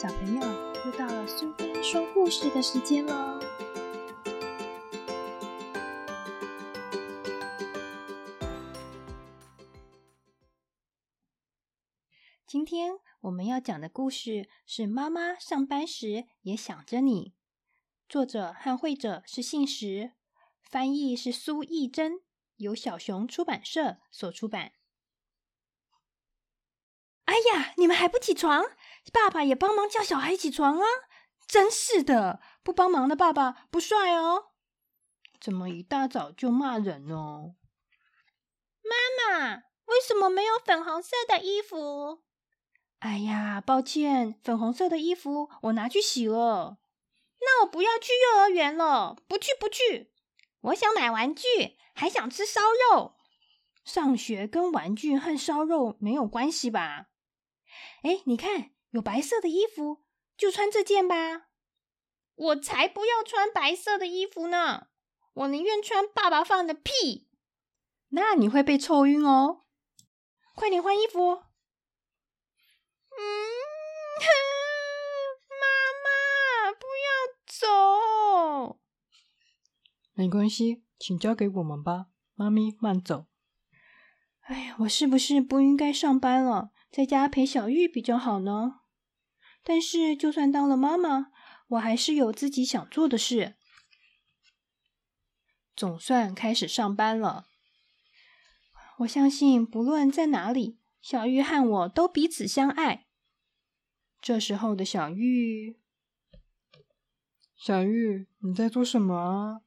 小朋友，又到了苏菲说故事的时间喽！今天我们要讲的故事是《妈妈上班时也想着你》，作者和绘者是信实，翻译是苏艺珍，由小熊出版社所出版。哎呀，你们还不起床？爸爸也帮忙叫小孩起床啊！真是的，不帮忙的爸爸不帅哦。怎么一大早就骂人哦？妈妈，为什么没有粉红色的衣服？哎呀，抱歉，粉红色的衣服我拿去洗了。那我不要去幼儿园了，不去不去。我想买玩具，还想吃烧肉。上学跟玩具和烧肉没有关系吧？哎，你看，有白色的衣服，就穿这件吧。我才不要穿白色的衣服呢！我宁愿穿爸爸放的屁。那你会被臭晕哦！快点换衣服。嗯，妈妈，不要走。没关系，请交给我们吧，妈咪慢走。哎呀，我是不是不应该上班了？在家陪小玉比较好呢。但是，就算当了妈妈，我还是有自己想做的事。总算开始上班了。我相信，不论在哪里，小玉和我都彼此相爱。这时候的小玉，小玉，你在做什么啊？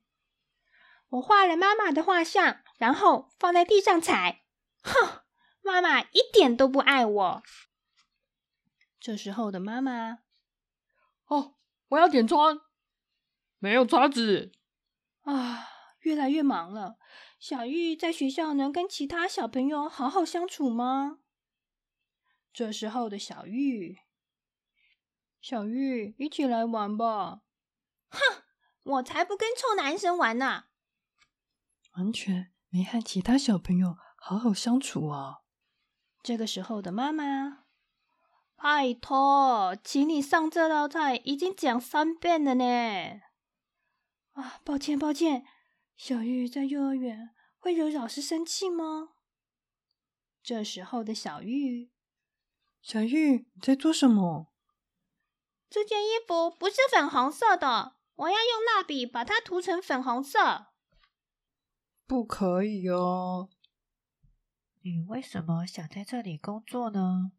我画了妈妈的画像，然后放在地上踩。哼！妈妈一点都不爱我。这时候的妈妈，哦，我要点餐，没有叉子啊！越来越忙了。小玉在学校能跟其他小朋友好好相处吗？这时候的小玉，小玉，一起来玩吧！哼，我才不跟臭男生玩呢！完全没和其他小朋友好好相处啊！这个时候的妈妈，拜托，请你上这道菜已经讲三遍了呢。啊，抱歉，抱歉。小玉在幼儿园会惹老师生气吗？这时候的小玉，小玉你在做什么？这件衣服不是粉红色的，我要用蜡笔把它涂成粉红色。不可以哦。你为什么想在这里工作呢？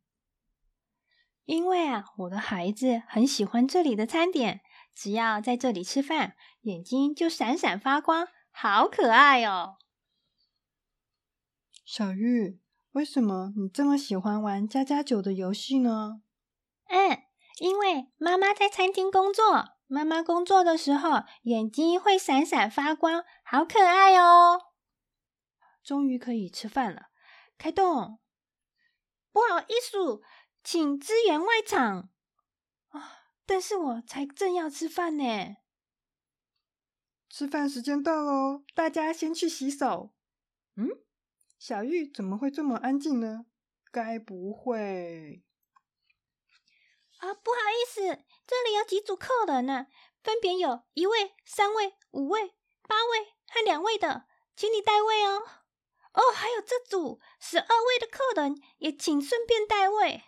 因为啊，我的孩子很喜欢这里的餐点，只要在这里吃饭，眼睛就闪闪发光，好可爱哦。小玉，为什么你这么喜欢玩加加酒的游戏呢？嗯，因为妈妈在餐厅工作，妈妈工作的时候眼睛会闪闪发光，好可爱哦。终于可以吃饭了。开动！不好意思，请支援外场啊！但是我才正要吃饭呢。吃饭时间到喽，大家先去洗手。嗯，小玉怎么会这么安静呢？该不会……啊，不好意思，这里有几组客人呢，分别有一位、三位、五位、八位和两位的，请你代位哦。哦，还有这组十二位的客人，也请顺便带位。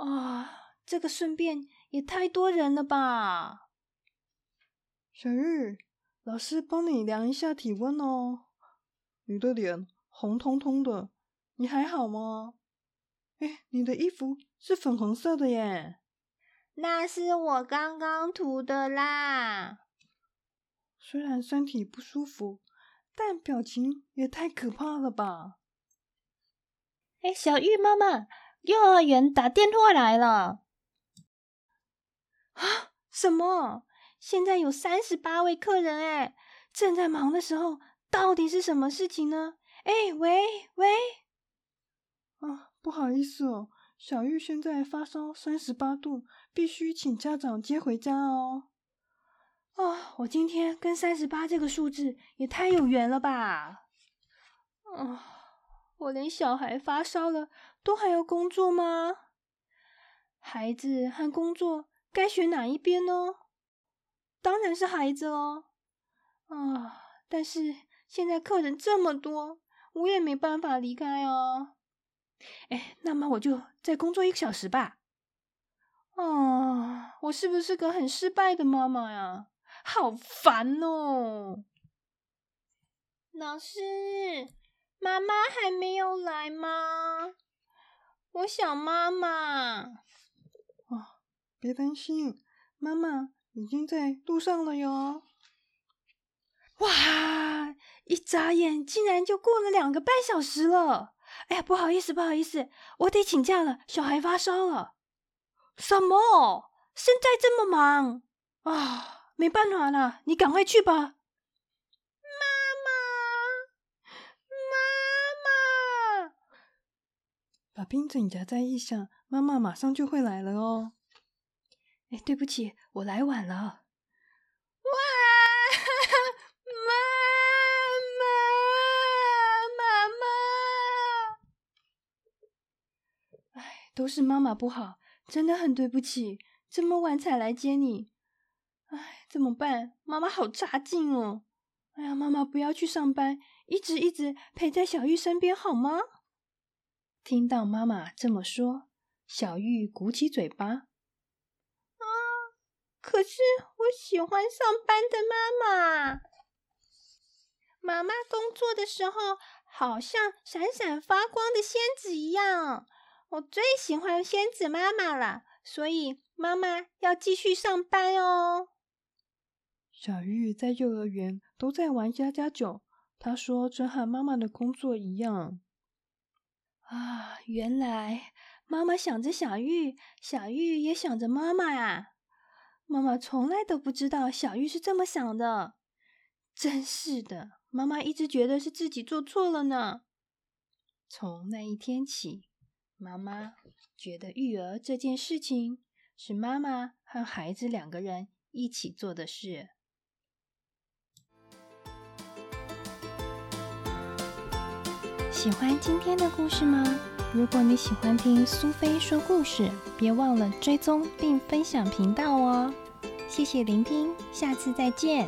啊，这个顺便也太多人了吧！小玉，老师帮你量一下体温哦。你的脸红彤彤的，你还好吗？哎，你的衣服是粉红色的耶。那是我刚刚涂的啦。虽然身体不舒服。但表情也太可怕了吧！哎，小玉妈妈，幼儿园打电话来了。啊？什么？现在有三十八位客人哎，正在忙的时候，到底是什么事情呢？哎，喂喂！啊，不好意思哦，小玉现在发烧三十八度，必须请家长接回家哦。啊！我今天跟三十八这个数字也太有缘了吧！啊！我连小孩发烧了都还要工作吗？孩子和工作该选哪一边呢？当然是孩子喽。啊，但是现在客人这么多，我也没办法离开哦。哎，那么我就再工作一个小时吧。啊，我是不是个很失败的妈妈呀？好烦哦！老师，妈妈还没有来吗？我想妈妈。啊，别担心，妈妈已经在路上了哟。哇，一眨眼竟然就过了两个半小时了。哎呀，不好意思，不好意思，我得请假了，小孩发烧了。什么？现在这么忙啊？没办法了，你赶快去吧。把冰枕夹在腋下，妈妈马上就会来了哦。哎，对不起，我来晚了。哇，妈妈，妈妈！哎都是妈妈不好，真的很对不起，这么晚才来接你。哎，怎么办？妈妈好差劲哦！哎呀，妈妈不要去上班，一直一直陪在小玉身边好吗？听到妈妈这么说，小玉鼓起嘴巴。啊，可是我喜欢上班的妈妈。妈妈工作的时候，好像闪闪发光的仙子一样。我最喜欢仙子妈妈了，所以妈妈要继续上班哦。小玉在幼儿园都在玩家家酒，她说这和妈妈的工作一样。啊，原来妈妈想着小玉，小玉也想着妈妈呀。妈妈从来都不知道小玉是这么想的，真是的，妈妈一直觉得是自己做错了呢。从那一天起。妈妈觉得育儿这件事情是妈妈和孩子两个人一起做的事。喜欢今天的故事吗？如果你喜欢听苏菲说故事，别忘了追踪并分享频道哦。谢谢聆听，下次再见。